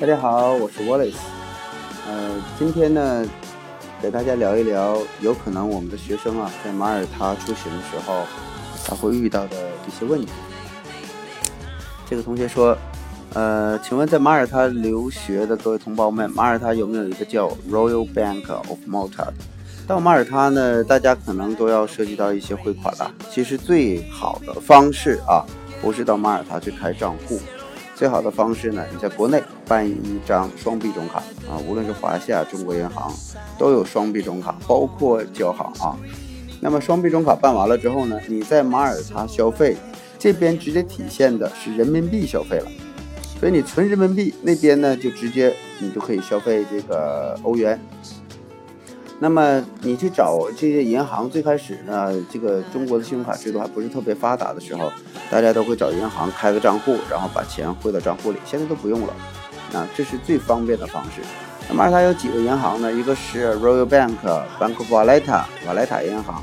大家好，我是 Wallace。呃，今天呢，给大家聊一聊，有可能我们的学生啊，在马耳他出行的时候，他会遇到的一些问题。这个同学说，呃，请问在马耳他留学的各位同胞们，马耳他有没有一个叫 Royal Bank of Malta？到马耳他呢，大家可能都要涉及到一些汇款了。其实最好的方式啊，不是到马耳他去开账户。最好的方式呢，你在国内办一张双币种卡啊，无论是华夏、中国银行都有双币种卡，包括交行啊。那么双币种卡办完了之后呢，你在马耳他消费，这边直接体现的是人民币消费了，所以你存人民币那边呢，就直接你就可以消费这个欧元。那么你去找这些银行，最开始呢，这个中国的信用卡制度还不是特别发达的时候，大家都会找银行开个账户，然后把钱汇到账户里。现在都不用了，啊，这是最方便的方式。那么它有几个银行呢？一个是 Royal Bank Bank of Valletta 瓦莱塔银行，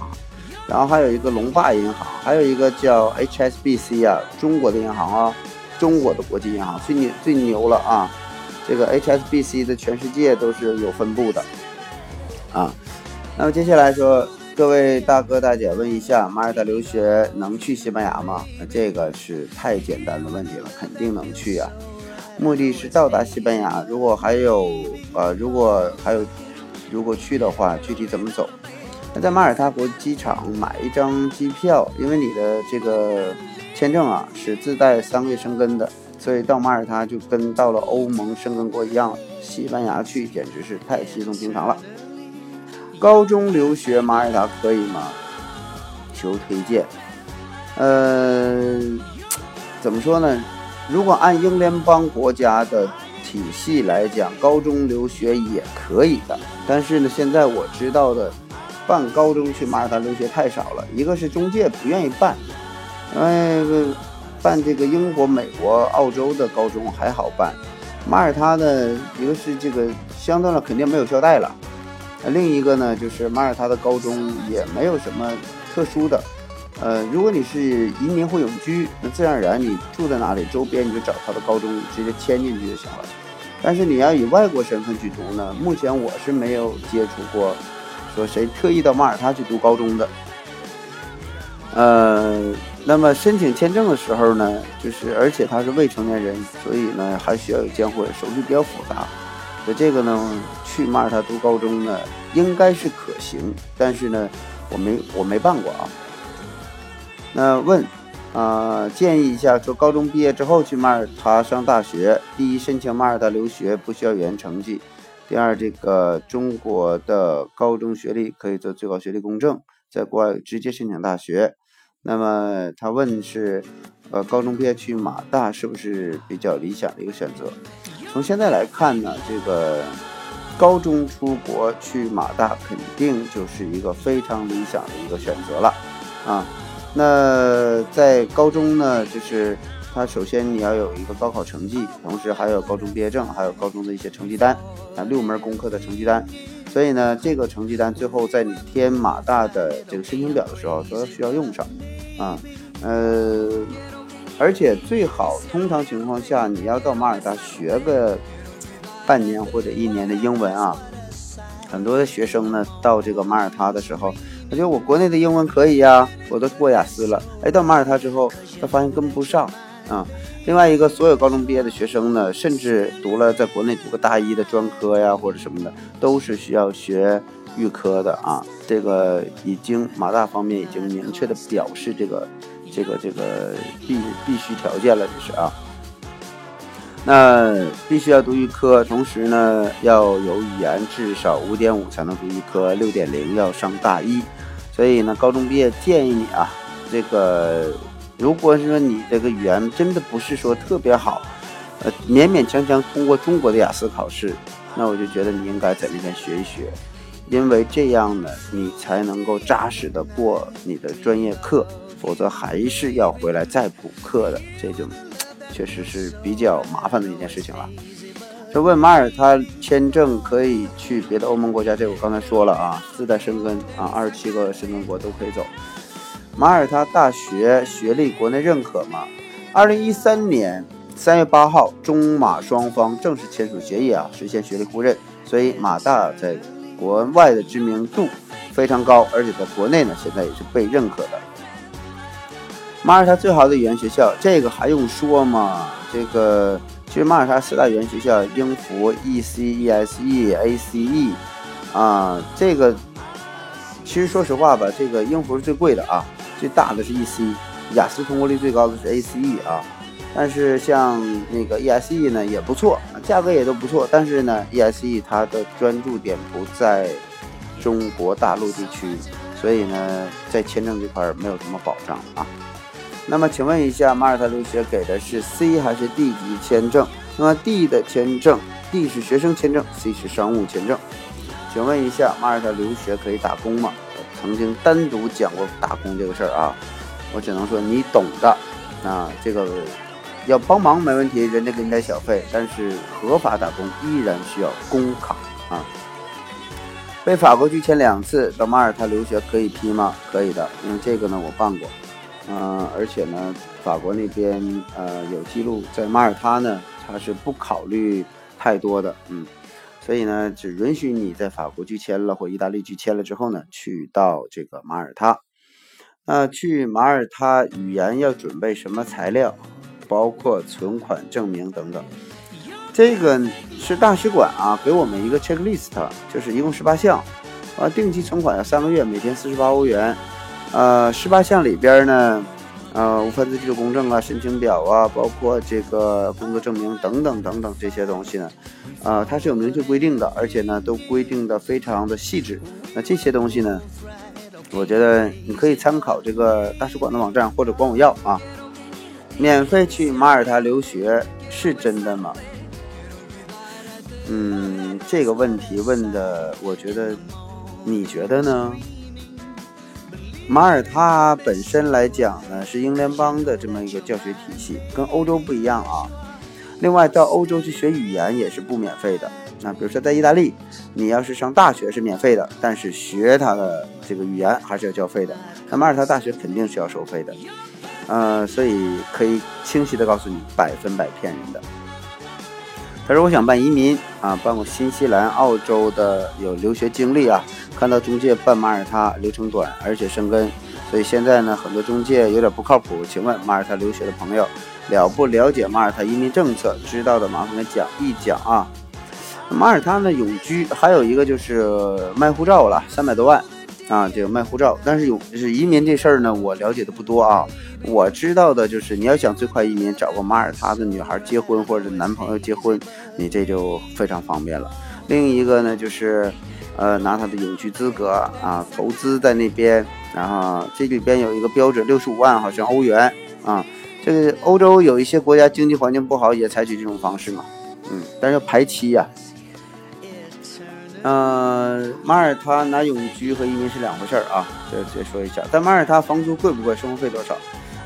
然后还有一个龙霸银行，还有一个叫 HSBC 啊，中国的银行啊，中国的国际银行最牛最牛了啊！这个 HSBC 在全世界都是有分布的。啊，那么接下来说，各位大哥大姐问一下，马耳他留学能去西班牙吗？那这个是太简单的问题了，肯定能去啊。目的是到达西班牙，如果还有呃，如果还有，如果去的话，具体怎么走？那在马耳他国际机场买一张机票，因为你的这个签证啊是自带三个月生根的，所以到马耳他就跟到了欧盟生根国一样，西班牙去简直是太稀松平常了。高中留学马耳他可以吗？求推荐。呃，怎么说呢？如果按英联邦国家的体系来讲，高中留学也可以的。但是呢，现在我知道的办高中去马耳他留学太少了。一个是中介不愿意办，因为办这个英国、美国、澳洲的高中还好办，马耳他呢，一个是这个相对来肯定没有校贷了。另一个呢，就是马耳他的高中也没有什么特殊的，呃，如果你是移民或永居，那自然而然你住在哪里，周边你就找他的高中直接迁进去就行了。但是你要以外国身份去读呢，目前我是没有接触过，说谁特意到马耳他去读高中的。呃，那么申请签证的时候呢，就是而且他是未成年人，所以呢还需要有监护人，手续比较复杂。所以这个呢，去马耳他读高中呢，应该是可行，但是呢，我没我没办过啊。那问，啊，建议一下，说高中毕业之后去马耳他上大学，第一，申请马耳他留学不需要语言成绩；第二，这个中国的高中学历可以做最高学历公证，在国外直接申请大学。那么他问是，呃，高中毕业去马大是不是比较理想的一个选择？从现在来看呢，这个高中出国去马大肯定就是一个非常理想的一个选择了啊。那在高中呢，就是他首先你要有一个高考成绩，同时还有高中毕业证，还有高中的一些成绩单啊，六门功课的成绩单。所以呢，这个成绩单最后在你填马大的这个申请表的时候都要需要用上啊，呃。而且最好，通常情况下，你要到马耳他学个半年或者一年的英文啊。很多的学生呢，到这个马耳他的时候，他觉得我国内的英文可以呀，我都过雅思了。哎，到马耳他之后，他发现跟不上啊。另外一个，所有高中毕业的学生呢，甚至读了在国内读个大一的专科呀，或者什么的，都是需要学预科的啊。这个已经马大方面已经明确的表示这个。这个这个必必须条件了，就是啊，那必须要读预科，同时呢要有语言至少五点五才能读预科，六点零要上大一。所以呢，高中毕业建议你啊，这个如果是说你这个语言真的不是说特别好，呃，勉勉强强通过中国的雅思考试，那我就觉得你应该在那边学一学，因为这样呢，你才能够扎实的过你的专业课。否则还是要回来再补课的，这就确实是比较麻烦的一件事情了。这问马耳他签证可以去别的欧盟国家，这我刚才说了啊，自带申根啊，二十七个申根国都可以走。马耳他大学学历国内认可吗？二零一三年三月八号，中马双方正式签署协议啊，实现学历互认，所以马大在国外的知名度非常高，而且在国内呢，现在也是被认可的。马耳他最好的语言学校，这个还用说吗？这个其实马耳他四大语言学校，英孚、EC、ESE、ACE 啊，这个其实说实话吧，这个英孚是最贵的啊，最大的是 EC，雅思通过率最高的是 ACE 啊。但是像那个 ESE 呢也不错，价格也都不错。但是呢，ESE 它的专注点不在中国大陆地区，所以呢，在签证这块没有什么保障啊。那么请问一下，马耳他留学给的是 C 还是 D 级签证？那么 D 的签证，D 是学生签证，C 是商务签证。请问一下，马耳他留学可以打工吗？曾经单独讲过打工这个事儿啊，我只能说你懂的啊，这个。要帮忙没问题，人家给你点小费，但是合法打工依然需要工卡啊。被法国拒签两次到马耳他留学可以批吗？可以的，因为这个呢我办过，嗯，而且呢法国那边呃有记录，在马耳他呢他是不考虑太多的，嗯，所以呢只允许你在法国拒签了或意大利拒签了之后呢去到这个马耳他。那去马耳他语言要准备什么材料？包括存款证明等等，这个是大使馆啊给我们一个 checklist，就是一共十八项，啊，定期存款要三个月，每天四十八欧元，呃，十八项里边呢，呃，无犯罪记录公证啊，申请表啊，包括这个工作证明等等等等这些东西呢，呃，它是有明确规定的，而且呢都规定的非常的细致。那这些东西呢，我觉得你可以参考这个大使馆的网站或者管我要啊。免费去马耳他留学是真的吗？嗯，这个问题问的，我觉得，你觉得呢？马耳他本身来讲呢，是英联邦的这么一个教学体系，跟欧洲不一样啊。另外，到欧洲去学语言也是不免费的。那比如说在意大利，你要是上大学是免费的，但是学它的这个语言还是要交费的。那马耳他大学肯定是要收费的。呃，所以可以清晰的告诉你，百分百骗人的。他说：“我想办移民啊，办过新西兰、澳洲的，有留学经历啊。看到中介办马耳他流程短，而且生根，所以现在呢，很多中介有点不靠谱。请问马耳他留学的朋友了不了解马耳他移民政策？知道的麻烦给讲一讲啊。马耳他呢，永居还有一个就是卖护照了，三百多万啊，这个卖护照。但是有就是移民这事儿呢，我了解的不多啊。”我知道的就是，你要想最快移民，找个马耳他的女孩结婚或者男朋友结婚，你这就非常方便了。另一个呢，就是，呃，拿他的永居资格啊，投资在那边，然后这里边有一个标准，六十五万好像欧元啊。这个欧洲有一些国家经济环境不好，也采取这种方式嘛，嗯，但是要排期呀。嗯，马耳他拿永居和移民是两回事儿啊，这再说一下。在马耳他房租贵不贵？生活费多少？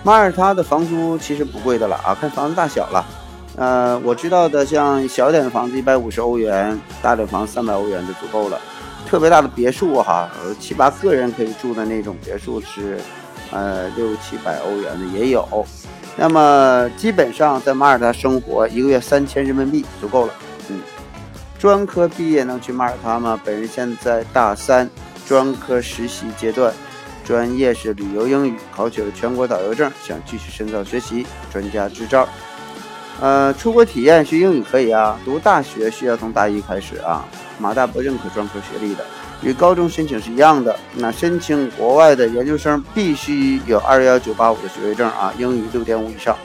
马耳他的房租其实不贵的了啊，看房子大小了。呃，我知道的，像小点的房子一百五十欧元，大点房三百欧元就足够了。特别大的别墅哈，七八个人可以住的那种别墅是，呃，六七百欧元的也有。那么基本上在马耳他生活，一个月三千人民币足够了。嗯，专科毕业能去马耳他吗？本人现在大三，专科实习阶段。专业是旅游英语，考取了全国导游证，想继续深造学习专家执照。呃，出国体验学英语可以啊，读大学需要从大一开始啊。马大不认可专科学历的，与高中申请是一样的。那申请国外的研究生必须有二幺九八五的学位证啊，英语六点五以上。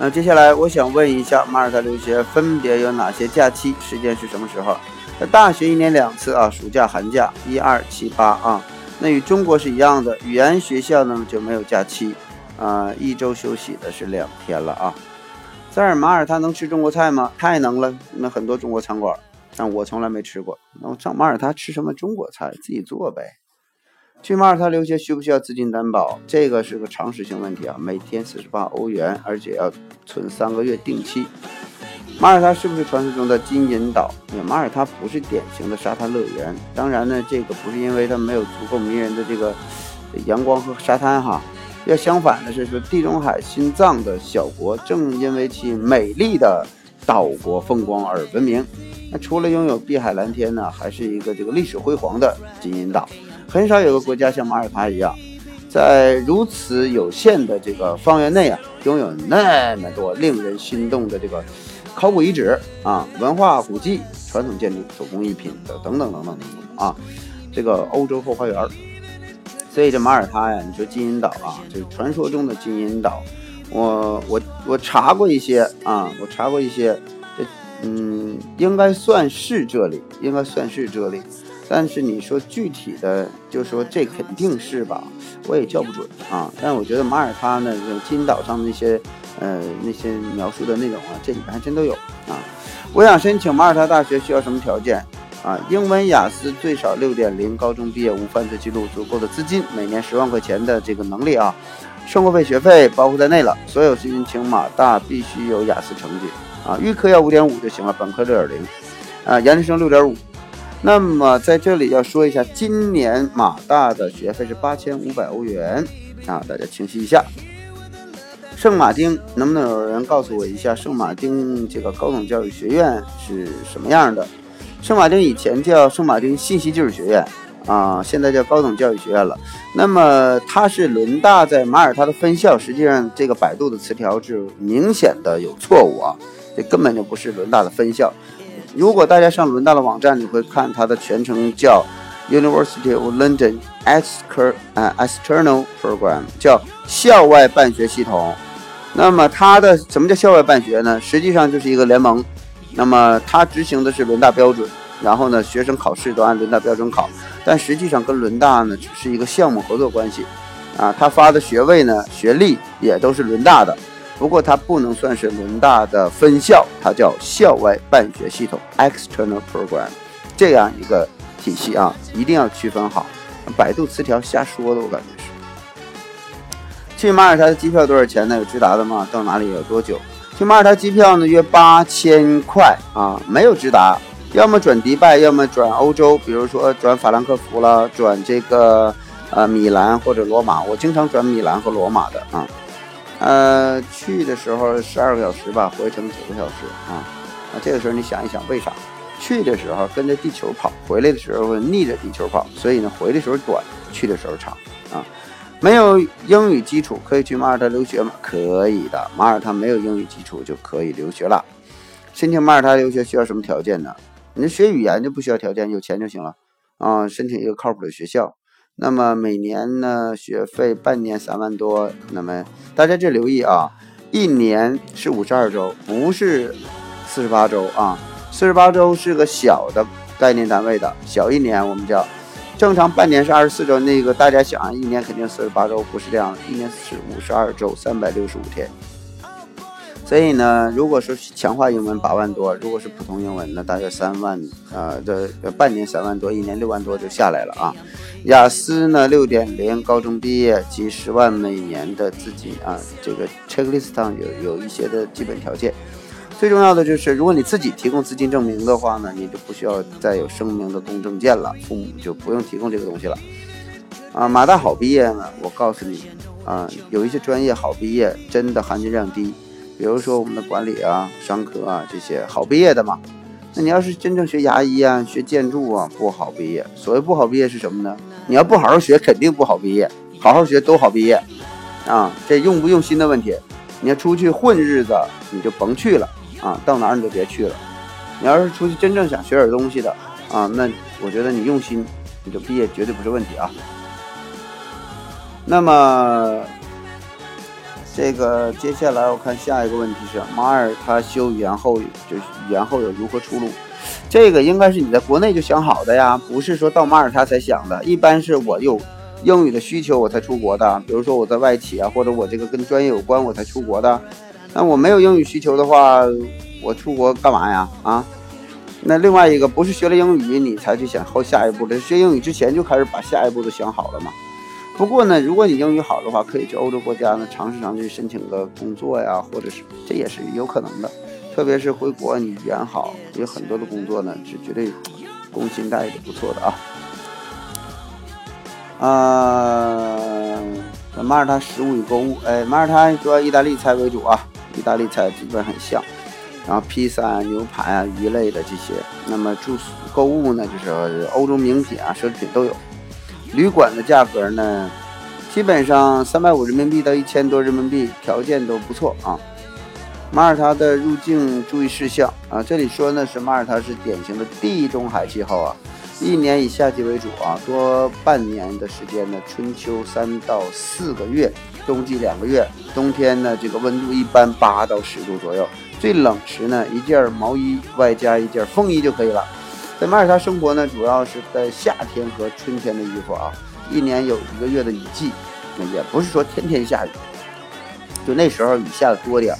那接下来我想问一下，马耳他留学分别有哪些假期？时间是什么时候？那大学一年两次啊，暑假、寒假，一二七八啊。那与中国是一样的，语言学校呢就没有假期，啊，一周休息的是两天了啊。在马尔他能吃中国菜吗？太能了，那很多中国餐馆，但我从来没吃过。那我上马耳他吃什么中国菜？自己做呗。去马耳他留学需不需要资金担保？这个是个常识性问题啊，每天四十八欧元，而且要存三个月定期。马耳他是不是传说中的金银岛？马耳他不是典型的沙滩乐园。当然呢，这个不是因为它没有足够迷人的这个阳光和沙滩哈，要相反的是说，地中海心脏的小国正因为其美丽的岛国风光而闻名。那除了拥有碧海蓝天呢，还是一个这个历史辉煌的金银岛。很少有个国家像马耳他一样，在如此有限的这个方圆内啊，拥有那么多令人心动的这个考古遗址啊、文化古迹、传统建筑、手工艺品的等等等等等等啊，这个欧洲后花园。所以这马耳他呀，你说金银岛啊，就是传说中的金银岛。我我我查过一些啊，我查过一些，这嗯，应该算是这里，应该算是这里。但是你说具体的，就说这肯定是吧，我也叫不准啊。但我觉得马耳他呢，金岛上那些呃那些描述的内容啊，这里面还真都有啊。我想申请马耳他大学需要什么条件？啊，英文雅思最少六点零，高中毕业无犯罪记录，足够的资金，每年十万块钱的这个能力啊，生活费、学费包括在内了。所有申请马大必须有雅思成绩啊，预科要五点五就行了，本科六点零，啊，研究生六点五。那么在这里要说一下，今年马大的学费是八千五百欧元啊，大家清晰一下。圣马丁，能不能有人告诉我一下圣马丁这个高等教育学院是什么样的？圣马丁以前叫圣马丁信息技术学院啊，现在叫高等教育学院了。那么它是伦大在马耳他的分校，实际上这个百度的词条是明显的有错误啊，这根本就不是伦大的分校。如果大家上伦大的网站，你会看它的全称叫 University of London External Program，叫校外办学系统。那么它的什么叫校外办学呢？实际上就是一个联盟。那么它执行的是伦大标准，然后呢，学生考试都按伦大标准考，但实际上跟伦大呢只是一个项目合作关系，啊，他发的学位呢，学历也都是伦大的，不过它不能算是伦大的分校，它叫校外办学系统 （external program），这样一个体系啊，一定要区分好。百度词条瞎说的，我感觉是。去马耳他的机票多少钱呢？有直达的吗？到哪里有多久？去马耳他机票呢，约八千块啊，没有直达，要么转迪拜，要么转欧洲，比如说转法兰克福了，转这个呃米兰或者罗马。我经常转米兰和罗马的啊，呃，去的时候十二个小时吧，回程九个小时啊。那这个时候你想一想，为啥？去的时候跟着地球跑，回来的时候逆着地球跑，所以呢，回的时候短，去的时候长啊。没有英语基础可以去马耳他留学吗？可以的，马耳他没有英语基础就可以留学了。申请马耳他留学需要什么条件呢？你学语言就不需要条件，有钱就行了啊。申请一个靠谱的学校，那么每年呢学费半年三万多。那么大家这留意啊，一年是五十二周，不是四十八周啊。四十八周是个小的概念单位的，小一年我们叫。正常半年是二十四周，那个大家想，一年肯定四十八周，不是这样，一年是五十二周，三百六十五天。所以呢，如果说强化英文八万多，如果是普通英文呢，大约三万，呃，这半年三万多，一年六万多就下来了啊。雅思呢六点零，高中毕业及十万每年的资金啊，这个 checklist 上有有一些的基本条件。最重要的就是，如果你自己提供资金证明的话呢，你就不需要再有声明的公证件了，父母就不用提供这个东西了。啊，马大好毕业呢，我告诉你，啊，有一些专业好毕业真的含金量低，比如说我们的管理啊、商科啊这些好毕业的嘛。那你要是真正学牙医啊、学建筑啊，不好毕业。所谓不好毕业是什么呢？你要不好好学，肯定不好毕业；好好学都好毕业。啊，这用不用心的问题。你要出去混日子，你就甭去了。啊，到哪儿你就别去了。你要是出去真正想学点东西的啊，那我觉得你用心，你就毕业绝对不是问题啊。那么，这个接下来我看下一个问题是，马尔他修语言后，就是语言后有如何出路？这个应该是你在国内就想好的呀，不是说到马耳他才想的。一般是我有英语的需求我才出国的，比如说我在外企啊，或者我这个跟专业有关我才出国的。那我没有英语需求的话，我出国干嘛呀？啊，那另外一个不是学了英语你才去想后下一步的，学英语之前就开始把下一步都想好了嘛。不过呢，如果你英语好的话，可以去欧洲国家呢尝试尝试申请个工作呀，或者是这也是有可能的。特别是回国你语言好，有很多的工作呢是绝对工薪待遇不错的啊。啊。马耳他食物与购物，哎，马耳他主要意大利菜为主啊，意大利菜基本很像，然后披萨啊、牛排啊、鱼类的这些。那么住宿购物呢，就是欧洲名品啊、奢侈品都有。旅馆的价格呢，基本上三百五人民币到一千多人民币，条件都不错啊。马耳他的入境注意事项啊，这里说呢是马耳他是典型的地中海气候啊，一年以夏季为主啊，多半年的时间呢，春秋三到四个月，冬季两个月，冬天呢这个温度一般八到十度左右，最冷时呢一件毛衣外加一件风衣就可以了。在马耳他生活呢，主要是在夏天和春天的衣服啊，一年有一个月的雨季，也不是说天天下雨，就那时候雨下的多点。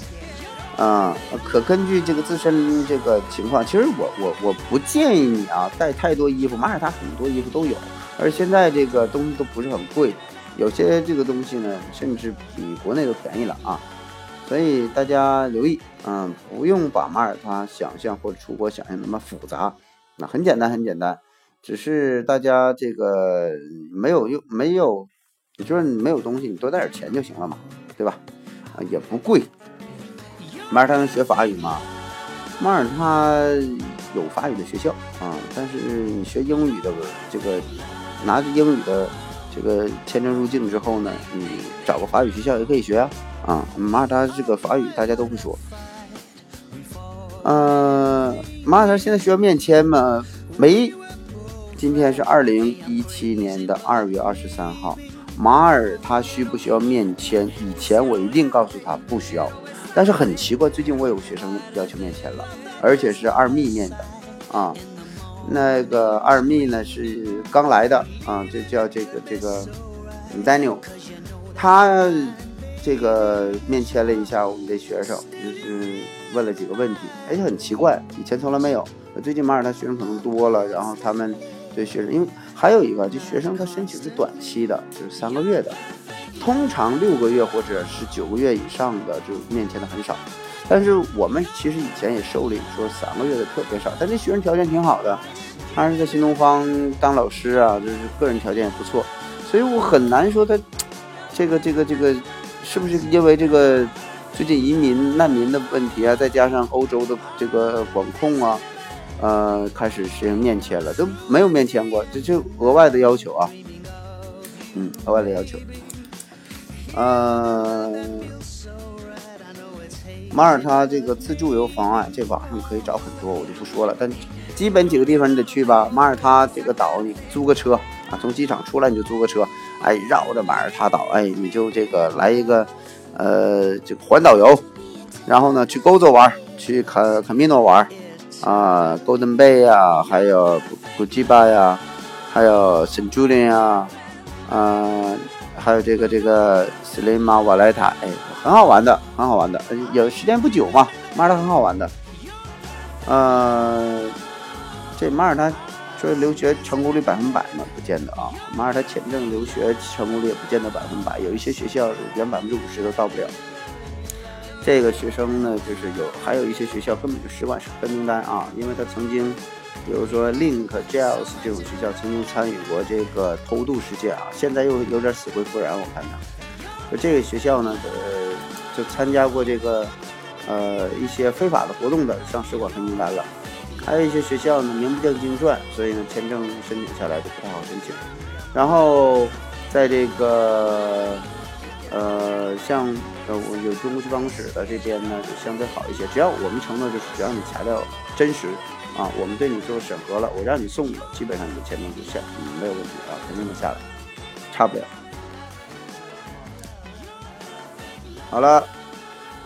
啊，可根据这个自身这个情况，其实我我我不建议你啊带太多衣服。马耳他很多衣服都有，而现在这个东西都不是很贵，有些这个东西呢，甚至比国内都便宜了啊。所以大家留意，嗯，不用把马耳他想象或者出国想象那么复杂，那很简单很简单，只是大家这个没有用没有，你说你没有东西，你多带点钱就行了嘛，对吧？啊，也不贵。马耳他能学法语吗？马耳他有法语的学校啊，但是你学英语的这个拿着英语的这个签证入境之后呢，你找个法语学校也可以学啊。啊，马耳他这个法语大家都会说。呃，马耳他现在需要面签吗？没。今天是二零一七年的二月二十三号，马耳他需不需要面签？以前我一定告诉他不需要。但是很奇怪，最近我有学生要求面签了，而且是二密面的，啊，那个二密呢是刚来的啊，这叫这个这个 Daniel，他这个面签了一下我们的学生，就是问了几个问题，哎，很奇怪，以前从来没有，最近马耳他学生可能多了，然后他们对学生，因为还有一个，就学生他申请是短期的，就是三个月的。通常六个月或者是九个月以上的就面签的很少，但是我们其实以前也受理说三个月的特别少，但这学生条件挺好的，他是在新东方当老师啊，就是个人条件也不错，所以我很难说他这个这个这个是不是因为这个最近移民难民的问题啊，再加上欧洲的这个管控啊，呃，开始实行面签了，都没有面签过，这就额外的要求啊，嗯，额外的要求。呃，马耳他这个自助游方案，这网上可以找很多，我就不说了。但基本几个地方你得去吧。马耳他这个岛，你租个车啊，从机场出来你就租个车，哎，绕着马耳他岛，哎，你就这个来一个呃这个环岛游，然后呢去勾洲玩，去卡卡米诺玩，啊，Golden Bay 呀，还有古吉巴呀，还有圣朱利呀，啊。还有这个这个斯雷马瓦莱塔，哎，很好玩的，很好玩的。有时间不久嘛，马尔他很好玩的。呃，这马耳他说留学成功率百分百吗？不见得啊。马耳他签证留学成功率也不见得百分百，有一些学校连百分之五十都到不了。这个学生呢，就是有，还有一些学校根本就使馆黑名单啊，因为他曾经。比如说，Link、Gels 这种学校曾经参与过这个偷渡事件啊，现在又有点死灰复燃。我看他，就这个学校呢，呃，就参加过这个呃一些非法的活动的，上使馆黑名单了。还有一些学校呢，名不见经传，所以呢，签证申请下来就不太好申请。然后在这个呃，像呃我有中国区办公室的这边呢，就相对好一些。只要我们承诺，就是只要你材料真实。啊，我们对你做审核了，我让你送了，基本上你的签证就下，嗯，没有问题啊，肯定能下来，差不了。好了，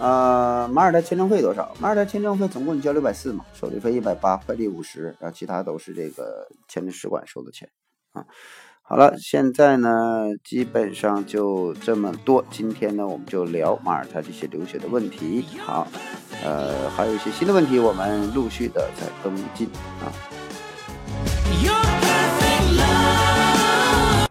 呃，马耳他签证费多少？马耳他签证费总共你交六百四嘛，手续费一百八，快递五十，然后其他都是这个签证使馆收的钱啊。好了，现在呢，基本上就这么多。今天呢，我们就聊马耳他这些留学的问题。好，呃，还有一些新的问题，我们陆续的在跟进啊。